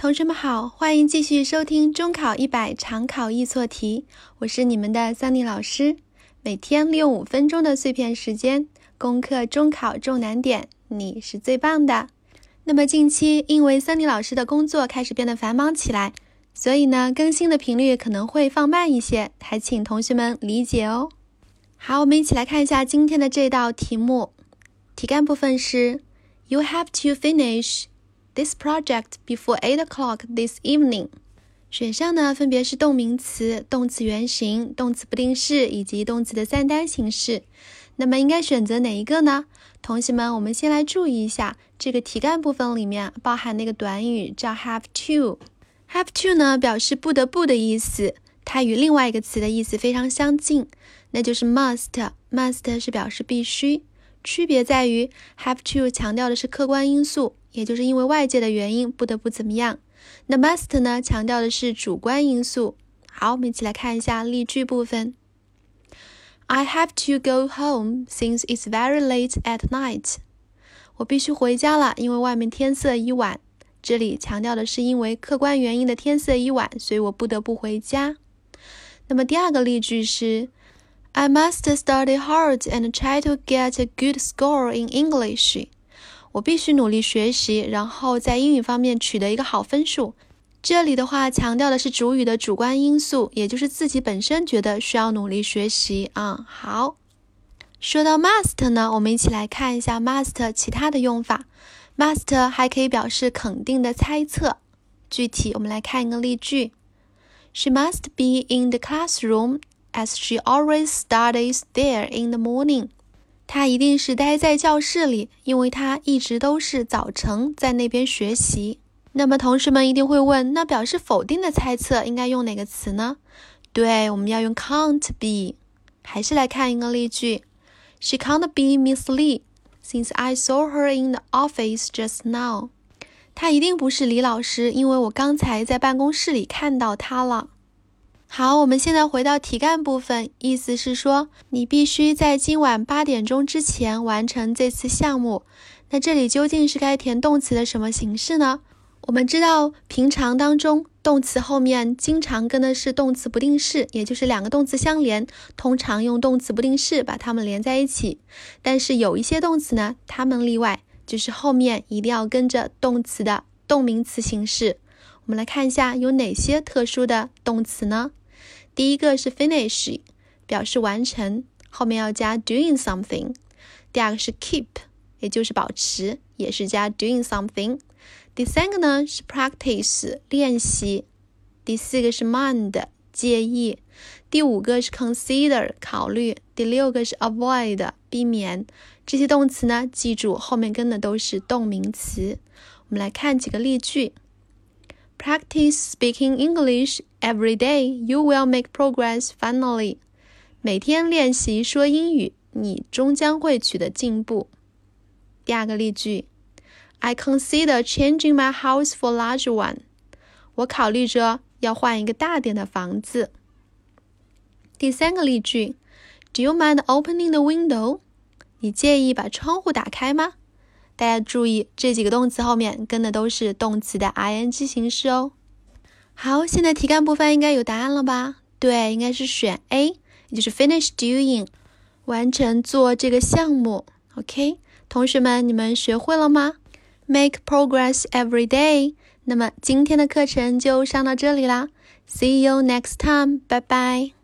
同学们好，欢迎继续收听中考一百常考易错题，我是你们的桑尼老师。每天利用五分钟的碎片时间攻克中考重难点，你是最棒的。那么近期因为桑尼老师的工作开始变得繁忙起来，所以呢更新的频率可能会放慢一些，还请同学们理解哦。好，我们一起来看一下今天的这道题目，题干部分是 You have to finish。This project before eight o'clock this evening。选项呢分别是动名词、动词原形、动词不定式以及动词的三单形式。那么应该选择哪一个呢？同学们，我们先来注意一下这个题干部分里面包含那个短语叫 have to。have to 呢表示不得不的意思，它与另外一个词的意思非常相近，那就是 must。must 是表示必须，区别在于 have to 强调的是客观因素。也就是因为外界的原因不得不怎么样。那 must 呢，强调的是主观因素。好，我们一起来看一下例句部分。I have to go home since it's very late at night。我必须回家了，因为外面天色已晚。这里强调的是因为客观原因的天色已晚，所以我不得不回家。那么第二个例句是，I must study hard and try to get a good score in English。我必须努力学习，然后在英语方面取得一个好分数。这里的话强调的是主语的主观因素，也就是自己本身觉得需要努力学习啊。好，说到 must 呢，我们一起来看一下 must 其他的用法。must 还可以表示肯定的猜测。具体我们来看一个例句：She must be in the classroom as she always studies there in the morning. 他一定是待在教室里，因为他一直都是早晨在那边学习。那么同学们一定会问，那表示否定的猜测应该用哪个词呢？对，我们要用 can't be。还是来看一个例句：She can't be Miss Lee since I saw her in the office just now。她一定不是李老师，因为我刚才在办公室里看到她了。好，我们现在回到题干部分，意思是说，你必须在今晚八点钟之前完成这次项目。那这里究竟是该填动词的什么形式呢？我们知道，平常当中，动词后面经常跟的是动词不定式，也就是两个动词相连，通常用动词不定式把它们连在一起。但是有一些动词呢，它们例外，就是后面一定要跟着动词的动名词形式。我们来看一下有哪些特殊的动词呢？第一个是 finish，表示完成，后面要加 doing something。第二个是 keep，也就是保持，也是加 doing something。第三个呢是 practice，练习。第四个是 mind，介意。第五个是 consider，考虑。第六个是 avoid，避免。这些动词呢，记住后面跟的都是动名词。我们来看几个例句。Practice speaking English every day. You will make progress. Finally，每天练习说英语，你终将会取得进步。第二个例句：I consider changing my house for a larger one. 我考虑着要换一个大点的房子。第三个例句：Do you mind opening the window? 你介意把窗户打开吗？ 大家注意，这几个动词后面跟的都是动词的 ing 形式哦。好，现在题干部分应该有答案了吧？对，应该是选 A，也就是 finish doing，完成做这个项目。OK，同学们，你们学会了吗？Make progress every day。那么今天的课程就上到这里啦，See you next time，拜拜。